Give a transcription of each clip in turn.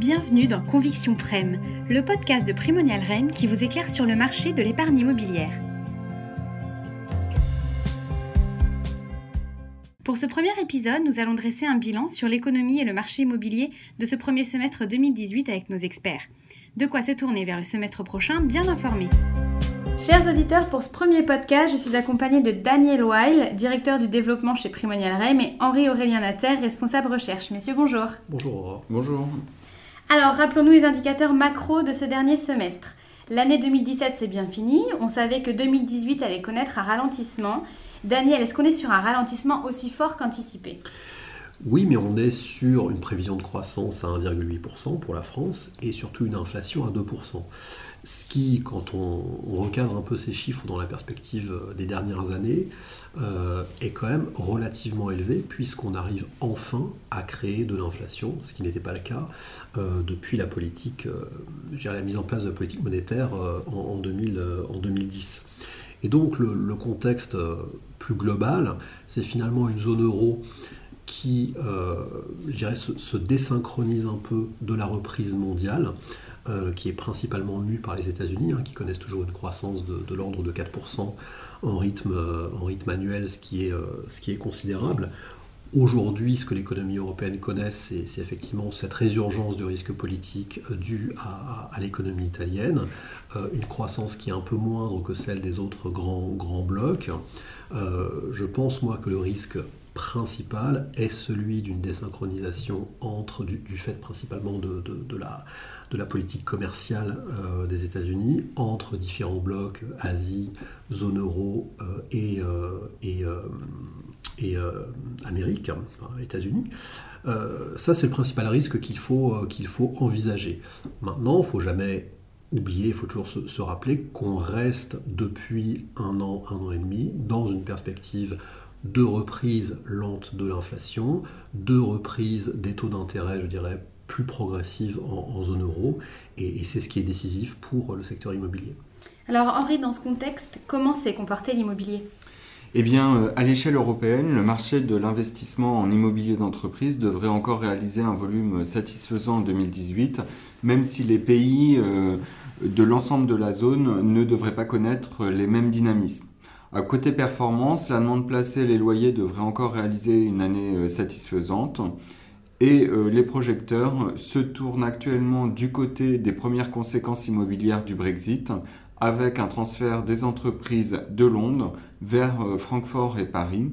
Bienvenue dans Conviction Prem, le podcast de Primonial Rennes qui vous éclaire sur le marché de l'épargne immobilière. Pour ce premier épisode, nous allons dresser un bilan sur l'économie et le marché immobilier de ce premier semestre 2018 avec nos experts. De quoi se tourner vers le semestre prochain bien informé. Chers auditeurs, pour ce premier podcast, je suis accompagnée de Daniel Weil, directeur du développement chez Primonial Rennes, et Henri-Aurélien Natter, responsable recherche. Messieurs, bonjour. Bonjour. Bonjour. Alors, rappelons-nous les indicateurs macro de ce dernier semestre. L'année 2017, c'est bien fini. On savait que 2018 allait connaître un ralentissement. Daniel, est-ce qu'on est sur un ralentissement aussi fort qu'anticipé? Oui, mais on est sur une prévision de croissance à 1,8% pour la France et surtout une inflation à 2%. Ce qui, quand on, recadre un peu ces chiffres dans la perspective euh, des dernières années, euh, est quand même relativement élevé puisqu'on arrive enfin à créer de l'inflation, ce qui n'était pas le cas euh, depuis la mise en place de la politique monétaire en, 2010. Et donc le, contexte plus global, c'est finalement une zone euro qui, se, désynchronise un peu de la reprise mondiale. Euh, qui est principalement mue par les États-Unis, hein, qui connaissent toujours une croissance de, l'ordre de 4% en rythme, euh, en rythme annuel, ce qui est, euh, ce qui est considérable. Aujourd'hui, ce que l'économie européenne connaît, c'est effectivement cette résurgence de risque politique due à, l'économie italienne, une croissance qui est un peu moindre que celle des autres grands, grands blocs. je pense, moi, que le risque principal est celui d'une désynchronisation entre, du, fait principalement de, de, la, de la politique commerciale euh, des États-Unis entre différents blocs, Asie, zone euro euh, et, euh, et, et Amérique, États-Unis. ça, c'est le principal risque qu'il faut, qu'il faut envisager. Maintenant, il ne faut jamais oublier, il faut toujours se rappeler qu'on reste depuis un an, un an et demi dans une perspective de reprise lente de l'inflation, de reprise des taux d'intérêt, je dirais, plus progressive en, zone euro, et, c'est ce qui est décisif pour le secteur immobilier. Alors Henri, dans ce contexte, comment s'est comporté l'immobilier? Eh bien, euh, à l'échelle européenne, le marché de l'investissement en immobilier d'entreprise devrait encore réaliser un volume satisfaisant en 2018, même si les pays euh, de l'ensemble de la zone ne devraient pas connaître les mêmes dynamismes. À côté performance, la demande placée et les loyers devraient encore réaliser une année euh, satisfaisante. Et euh, les projecteurs se tournent actuellement du côté des premières conséquences immobilières du Brexit, avec un transfert des entreprises de Londres vers euh, Francfort et Paris,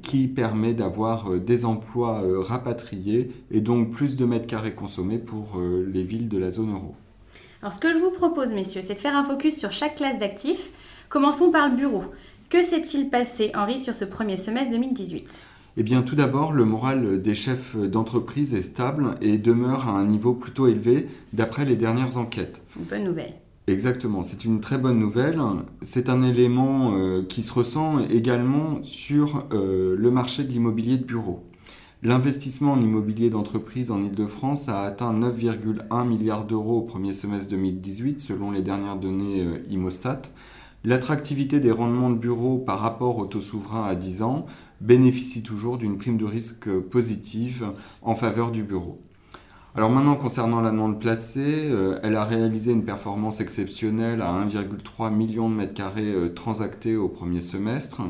qui permet d'avoir des emplois rapatriés et donc plus de mètres carrés consommés pour les villes de la zone euro. Alors ce que je vous propose, messieurs, c'est de faire un focus sur chaque classe d'actifs Commençons par le bureau. Que s'est-il passé, Henri, sur ce premier semestre 2018 eh bien, tout d'abord, le moral des chefs d'entreprise est stable et demeure à un niveau plutôt élevé d'après les dernières enquêtes. Une bonne nouvelle. Exactement, c'est une très bonne nouvelle. C'est un élément euh, qui se ressent également sur euh, le marché de l'immobilier de bureau. L'investissement en immobilier d'entreprise en Ile-de-France a atteint 9,1 milliards d'euros au premier semestre 2018 selon les dernières données euh, Imostat. L'attractivité des rendements de bureau par rapport au taux souverain à 10 ans bénéficie toujours d'une prime de risque positive en faveur du bureau. Alors maintenant, concernant la demande placée, euh, elle a réalisé une performance exceptionnelle à 1,3 million de mètres carrés euh, transactés au premier semestre.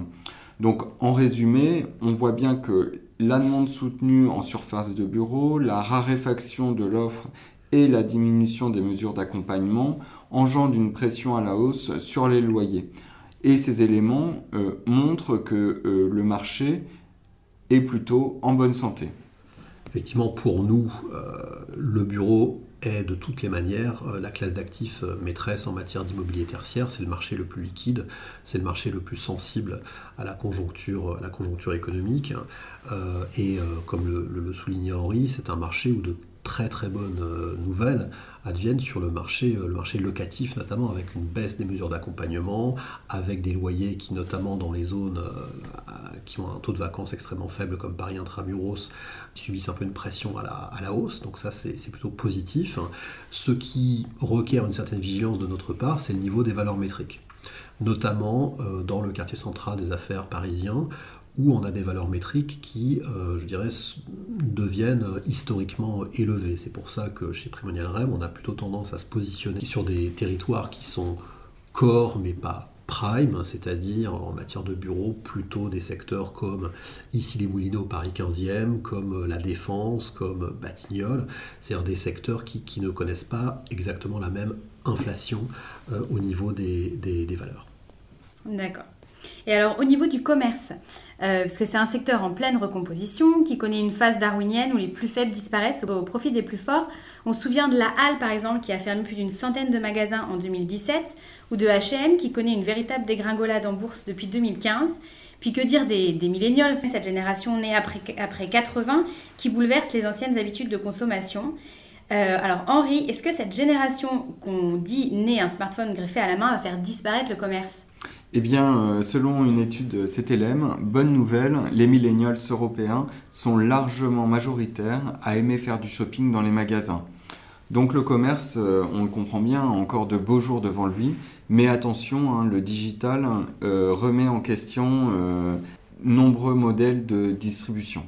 Donc en résumé, on voit bien que la demande soutenue en surface de bureau, la raréfaction de l'offre et la diminution des mesures d'accompagnement engendrent une pression à la hausse sur les loyers. Et ces éléments euh, montrent que euh, le marché est plutôt en bonne santé. Effectivement, pour nous, euh, le bureau est de toutes les manières la classe d'actifs maîtresse en matière d'immobilier tertiaire. C'est le marché le plus liquide, c'est le marché le plus sensible à la conjoncture, à la conjoncture économique. et comme le, le soulignait Henri, c'est un marché où de très très bonnes euh, nouvelles adviennent sur le marché, euh, le marché locatif, notamment avec une baisse des mesures d'accompagnement, avec des loyers qui, notamment dans les zones euh, qui ont un taux de vacances extrêmement faible, comme Paris Intramuros, subissent un peu une pression à la, à la hausse. Donc ça, c'est plutôt positif. Ce qui requiert une certaine vigilance de notre part, c'est le niveau des valeurs métriques notamment dans le quartier central des affaires parisien, où on a des valeurs métriques qui, euh, je dirais, deviennent historiquement élevées. C'est pour ça que chez Primonial Rem, on a plutôt tendance à se positionner sur des territoires qui sont core mais pas prime, c'est-à-dire en matière de bureaux, plutôt des secteurs comme ici les Moulineaux, Paris 15e, comme la Défense, comme Batignolles, c'est-à-dire des secteurs qui, ne connaissent pas exactement la même inflation euh, au niveau des valeurs. D'accord. Et alors au niveau du commerce, euh, parce que c'est un secteur en pleine recomposition qui connaît une phase darwinienne où les plus faibles disparaissent au profit des plus forts. On se souvient de la Halle par exemple qui a fermé plus d'une centaine de magasins en 2017 ou de H&M qui connaît une véritable dégringolade en bourse depuis 2015. Puis que dire des, des millennials, cette génération née après, après 80 qui bouleverse les anciennes habitudes de consommation euh, alors Henri, est-ce que cette génération qu'on dit née un smartphone greffé à la main va faire disparaître le commerce? Eh bien, euh, selon une étude CTLM, bonne nouvelle, les millennials européens sont largement majoritaires à aimer faire du shopping dans les magasins. Donc le commerce, euh, on le comprend bien, a encore de beaux jours devant lui, mais attention, hein, le digital euh, remet en question nombreux modèles de distribution.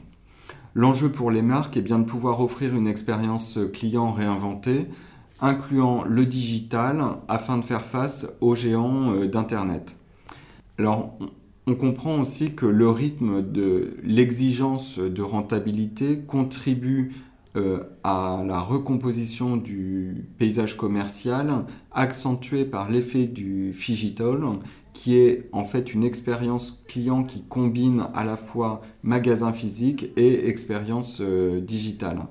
L'enjeu pour les marques est bien de pouvoir offrir une expérience client réinventée, incluant le digital, afin de faire face aux géants d'Internet. Alors, on comprend aussi que le rythme de l'exigence de rentabilité contribue euh, à la recomposition du paysage commercial, accentué par l'effet du Figital, qui est en fait une expérience client qui combine à la fois magasin physique et expérience euh, digitale.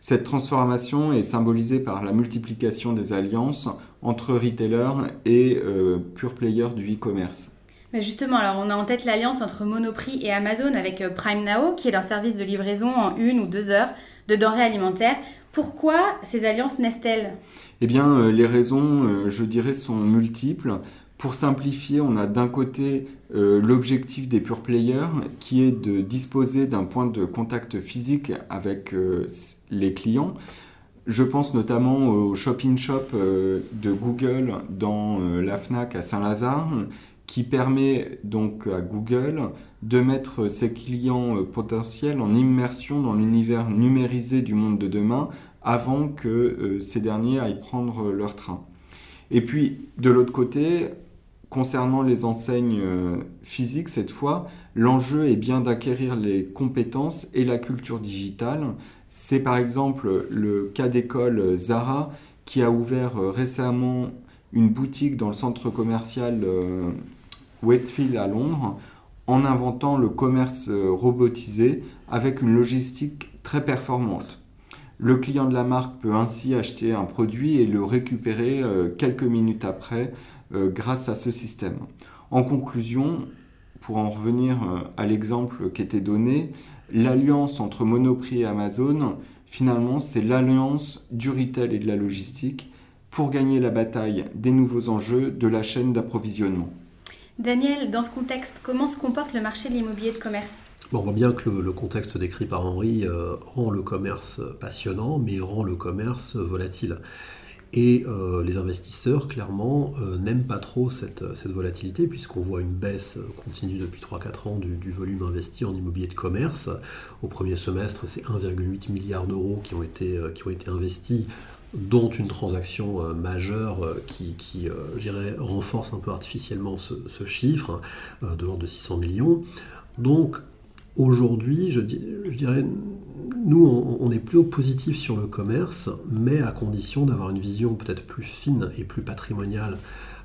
Cette transformation est symbolisée par la multiplication des alliances entre retailers et euh, pure players du e-commerce. Justement, alors on a en tête l'alliance entre Monoprix et Amazon avec euh, Prime Now, qui est leur service de livraison en une ou deux heures de denrées alimentaires. Pourquoi ces alliances naissent-elles? Eh bien, euh, les raisons, euh, je dirais, sont multiples. Pour simplifier, on a d'un côté l'objectif des pure players qui est de disposer d'un point de contact physique avec les clients. Je pense notamment au shopping shop de Google dans la FNAC à Saint-Lazare qui permet donc à Google de mettre ses clients euh, potentiels en immersion dans l'univers numérisé du monde de demain avant que euh, ces derniers aillent prendre leur train. Et puis, de l'autre côté, concernant les enseignes euh, physiques, cette fois, l'enjeu est bien d'acquérir les compétences et la culture digitale. C'est par exemple le cas d'école Zara qui a ouvert récemment une boutique dans le centre commercial Westfield à Londres en inventant le commerce euh, robotisé avec une logistique très performante. Le client de la marque peut ainsi acheter un produit et le récupérer euh, quelques minutes après euh, grâce à ce système. En conclusion, pour en revenir à l'exemple qui était donné, l'alliance entre Monoprix et Amazon, finalement, c'est l'alliance du retail et de la logistique pour gagner la bataille des nouveaux enjeux de la chaîne d'approvisionnement. Daniel, dans ce contexte, comment se comporte le marché de l'immobilier de commerce? On voit bien que le, contexte décrit par Henri euh, rend le commerce passionnant, mais rend le commerce volatile. Et euh, les investisseurs, clairement, euh, n'aiment pas trop cette, volatilité, puisqu'on voit une baisse continue depuis 3-4 ans du, volume investi en immobilier de commerce. Au premier semestre, c'est 1,8 milliard d'euros qui, qui ont été investis dont une transaction euh, majeure euh, qui, qui euh, renforce un peu artificiellement ce, chiffre de l'ordre de 600 millions. Donc aujourd'hui, je, dirais, nous, on, est plus positif sur le commerce, mais à condition d'avoir une vision peut-être plus fine et plus patrimoniale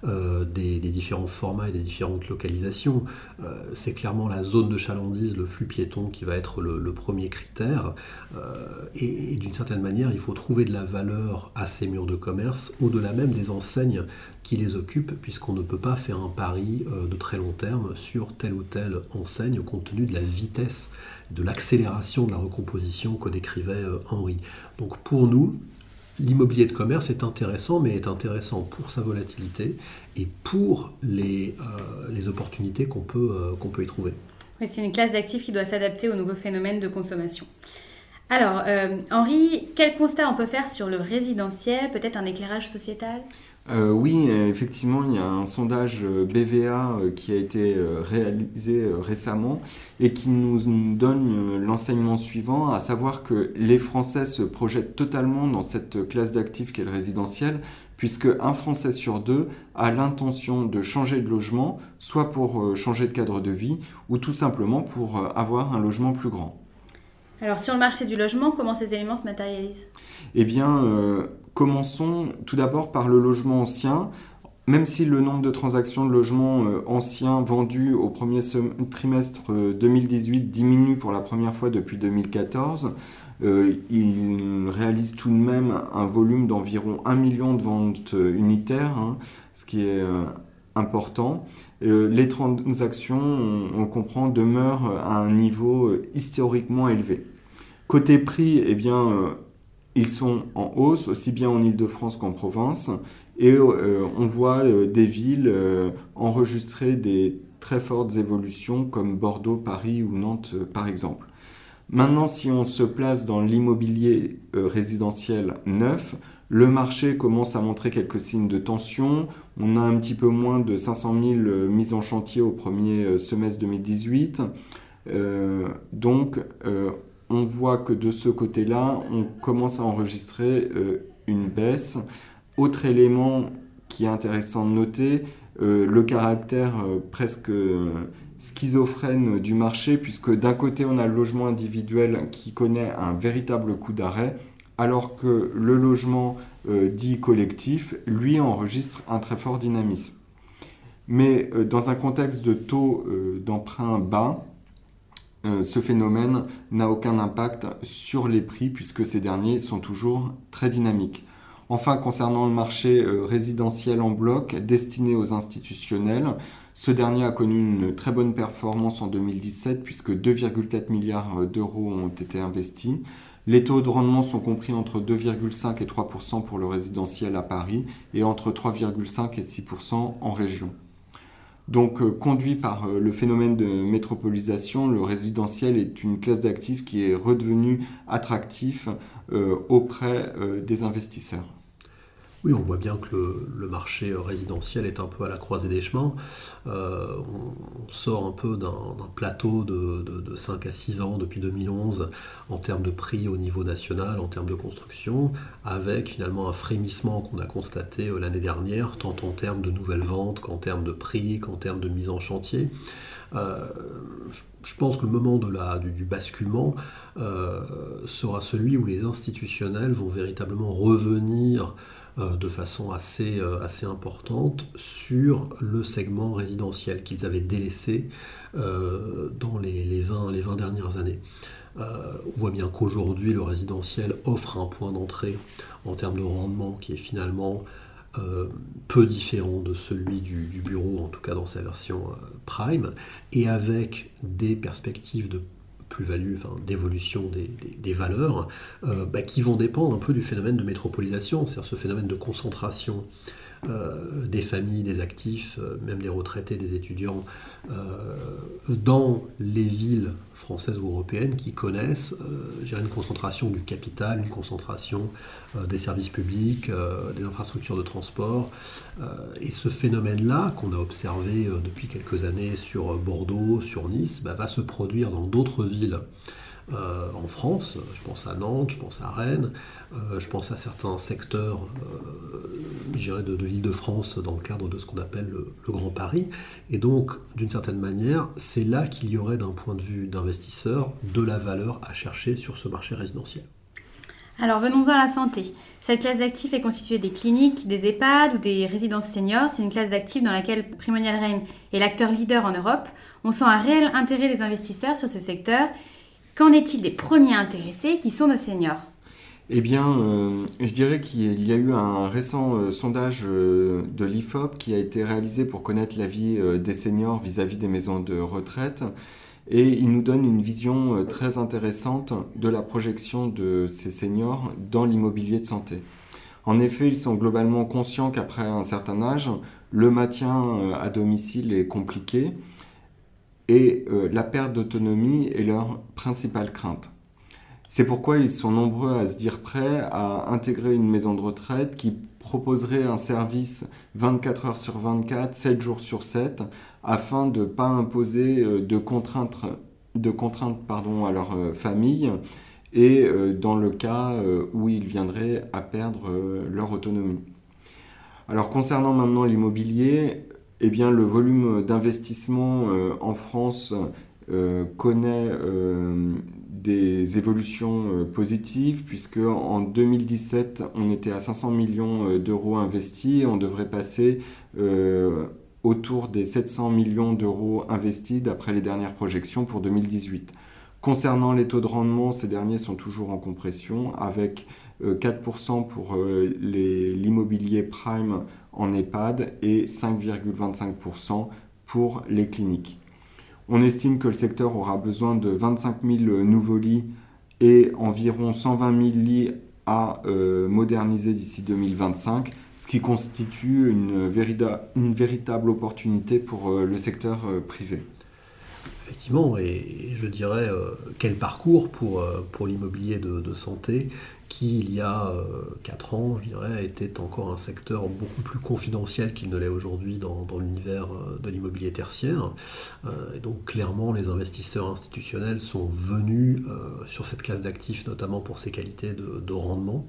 euh, des, différents formats et des différentes localisations. Euh, c'est clairement la zone de chalandise, le flux piéton qui va être le, premier critère. Euh, et, d'une certaine manière, il faut trouver de la valeur à ces murs de commerce, au-delà même des enseignes qui les occupent, puisqu'on ne peut pas faire un pari de très long terme sur telle ou telle enseigne, compte tenu de la vitesse, de l'accélération de la recomposition que décrivait Henri. Donc pour nous, L'immobilier de commerce est intéressant, mais est intéressant pour sa volatilité et pour les, euh, les opportunités qu'on peut, euh, peut y trouver. c'est une classe d'actifs qui doit s'adapter aux nouveaux phénomènes de consommation. Alors, euh, Henri, quel constat on peut faire sur le résidentiel? Peut-être un éclairage sociétal? Euh, oui, effectivement, il y a un sondage euh, BVA euh, qui a été réalisé récemment et qui nous donne l'enseignement suivant, à savoir que les Français se projettent totalement dans cette classe d'actifs qu'est le résidentiel, puisque un Français sur deux a l'intention de changer de logement, soit pour changer de cadre de vie, ou tout simplement pour avoir un logement plus grand. Alors sur le marché du logement, comment ces éléments se matérialisent? Eh bien, Commençons tout d'abord par le logement ancien. Même si le nombre de transactions de logements euh, anciens vendus au premier trimestre 2018 euh, diminue pour la première fois depuis 2014, euh, il réalise tout de même un volume d'environ 1 million de ventes unitaires, hein, ce qui est important. les transactions, on, comprend, demeurent à un niveau historiquement élevé. Côté prix, eh bien, ils sont en hausse, aussi bien en Ile-de-France qu'en province. Et euh, on voit euh, des villes euh, enregistrer des très fortes évolutions comme Bordeaux, Paris ou Nantes par exemple. Maintenant, si on se place dans l'immobilier résidentiel neuf, le marché commence à montrer quelques signes de tension. On a un petit peu moins de 500 000 mises en chantier au premier semestre 2018. donc, on voit que de ce côté-là, on commence à enregistrer euh, une baisse. Autre élément qui est intéressant de noter, euh, le caractère euh, presque schizophrène du marché, puisque d'un côté on a le logement individuel qui connaît un véritable coup d'arrêt, alors que le logement dit collectif, lui, enregistre un très fort dynamisme. Mais dans un contexte de taux d'emprunt bas, euh, ce phénomène n'a aucun impact sur les prix puisque ces derniers sont toujours très dynamiques. Enfin, concernant le marché euh, résidentiel en bloc destiné aux institutionnels, ce dernier a connu une très bonne performance en 2017 puisque 2,4 milliards d'euros ont été investis. Les taux de rendement sont compris entre 2,5 et 3% pour le résidentiel à Paris et entre 3,5 et 6% en région. Donc, euh, conduit par euh, le phénomène de métropolisation, le résidentiel est une classe d'actifs qui est redevenue attractif euh, auprès des investisseurs. Oui, on voit bien que le, marché résidentiel est un peu à la croisée des chemins. Euh, on, sort un peu d'un plateau de, 5 à 6 ans depuis 2011 en termes de prix au niveau national, en termes de construction, avec finalement un frémissement qu'on a constaté euh, l'année dernière, tant en termes de nouvelles ventes qu'en termes de prix, qu'en termes de mise en chantier. Euh, je pense que le moment du, basculement sera celui où les institutionnels vont véritablement revenir euh, de façon assez, euh, assez importante sur le segment résidentiel qu'ils avaient délaissé euh, dans les, les, 20, les 20 dernières années. on voit bien qu'aujourd'hui, le résidentiel offre un point d'entrée en termes de rendement qui est finalement peu différent de celui du, du, bureau, en tout cas dans sa version prime, et avec des perspectives de plus-value, enfin, d'évolution des, valeurs, euh, bah, qui vont dépendre un peu du phénomène de métropolisation, c'est-à-dire ce phénomène de concentration euh, des familles, des actifs, euh, même des retraités, des étudiants, dans les villes françaises ou européennes qui connaissent une concentration du capital, une concentration des services publics, des infrastructures de transport. et ce phénomène-là, qu'on a observé depuis quelques années sur Bordeaux, sur Nice, bah, va se produire dans d'autres villes euh, en France. Je pense à Nantes, je pense à Rennes, euh, je pense à certains secteurs euh, de, de l'île de France dans le cadre de ce qu'on appelle le, Grand Paris. Et donc, d'une certaine manière, c'est là qu'il y aurait d'un point de vue d'investisseur de la valeur à chercher sur ce marché résidentiel. Alors venons-en à la santé. Cette classe d'actifs est constituée des cliniques, des EHPAD ou des résidences seniors. C'est une classe d'actifs dans laquelle Primonial Reim est l'acteur leader en Europe. On sent un réel intérêt des investisseurs sur ce secteur Qu'en est-il des premiers intéressés qui sont nos seniors? Eh bien, euh, je dirais qu'il y a eu un récent euh, sondage euh, de l'IFOP qui a été réalisé pour connaître la vie des seniors vis-à-vis des maisons de retraite. Et il nous donne une vision très intéressante de la projection de ces seniors dans l'immobilier de santé. En effet, ils sont globalement conscients qu'après un certain âge, le maintien à domicile est compliqué et euh, la perte d'autonomie est leur principale crainte. C'est pourquoi ils sont nombreux à se dire prêts à intégrer une maison de retraite qui proposerait un service 24 heures sur 24, 7 jours sur 7, afin de ne pas imposer euh, de contraintes, de contraintes pardon, à leur euh, famille et dans le cas où ils viendraient à perdre leur autonomie. Alors concernant maintenant l'immobilier, eh bien, le volume d'investissement en France connaît des évolutions euh, positives puisque en 2017 on était à 500 millions euh, d'euros investis et on devrait passer euh, autour des 700 millions d'euros investis d'après les dernières projections pour 2018. Concernant les taux de rendement, ces derniers sont toujours en compression avec 4% pour l'immobilier prime en EHPAD et 5,25% pour les cliniques. On estime que le secteur aura besoin de 25 000 nouveaux lits et environ 120 000 lits à euh, moderniser d'ici 2025, ce qui constitue une, véritable opportunité pour euh, le secteur euh, privé. Effectivement, et, je dirais quel parcours pour, pour l'immobilier de, santé qui, il y a 4 euh, ans, je dirais, était encore un secteur beaucoup plus confidentiel qu'il ne l'est aujourd'hui dans, l'univers euh, de l'immobilier tertiaire. Euh, et donc, clairement, les investisseurs institutionnels sont venus sur cette classe d'actifs, notamment pour ses qualités de, rendement.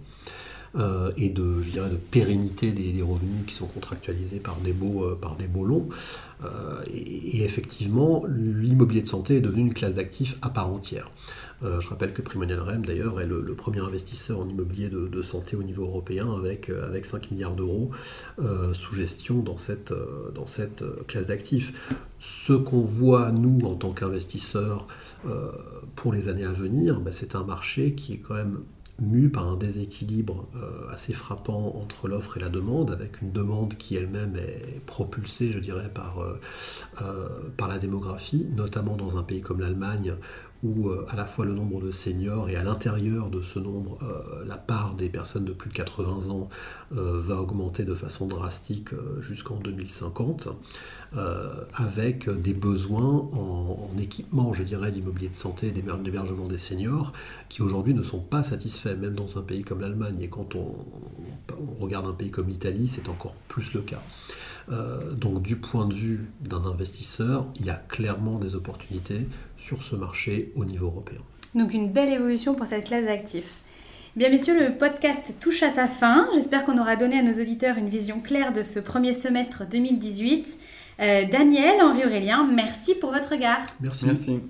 Et de, je dirais, de pérennité des, revenus qui sont contractualisés par des baux, par des baux longs. et, effectivement, l'immobilier de santé est devenu une classe d'actifs à part entière. Euh, je rappelle que Primonial Rem, d'ailleurs, est le, premier investisseur en immobilier de, santé au niveau européen avec, euh, avec 5 milliards d'euros euh, sous gestion dans cette, dans cette classe d'actifs. Ce qu'on voit, nous, en tant qu'investisseurs, pour les années à venir, bah, c'est un marché qui est quand même mu par un déséquilibre assez frappant entre l'offre et la demande, avec une demande qui elle-même est propulsée, je dirais, par, par la démographie, notamment dans un pays comme l'Allemagne, où euh, à la fois le nombre de seniors et à l'intérieur de ce nombre, euh, la part des personnes de plus de 80 ans euh, va augmenter de façon drastique jusqu'en 2050, avec des besoins en, équipement, je dirais, d'immobilier de santé et d'hébergement des seniors, qui aujourd'hui ne sont pas satisfaits, même dans un pays comme l'Allemagne. Et quand on, on regarde un pays comme l'Italie, c'est encore plus le cas. Euh, donc du point de vue d'un investisseur, il y a clairement des opportunités sur ce marché au niveau européen. Donc une belle évolution pour cette classe d'actifs. Bien messieurs, le podcast touche à sa fin. J'espère qu'on aura donné à nos auditeurs une vision claire de ce premier semestre 2018. Euh, Daniel, Henri Aurélien, merci pour votre regard. Merci. merci.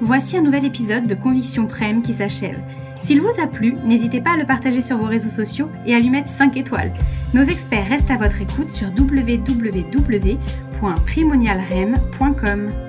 Voici un nouvel épisode de Conviction Prem qui s'achève. S'il vous a plu, n'hésitez pas à le partager sur vos réseaux sociaux et à lui mettre 5 étoiles. Nos experts restent à votre écoute sur www.primonialrem.com.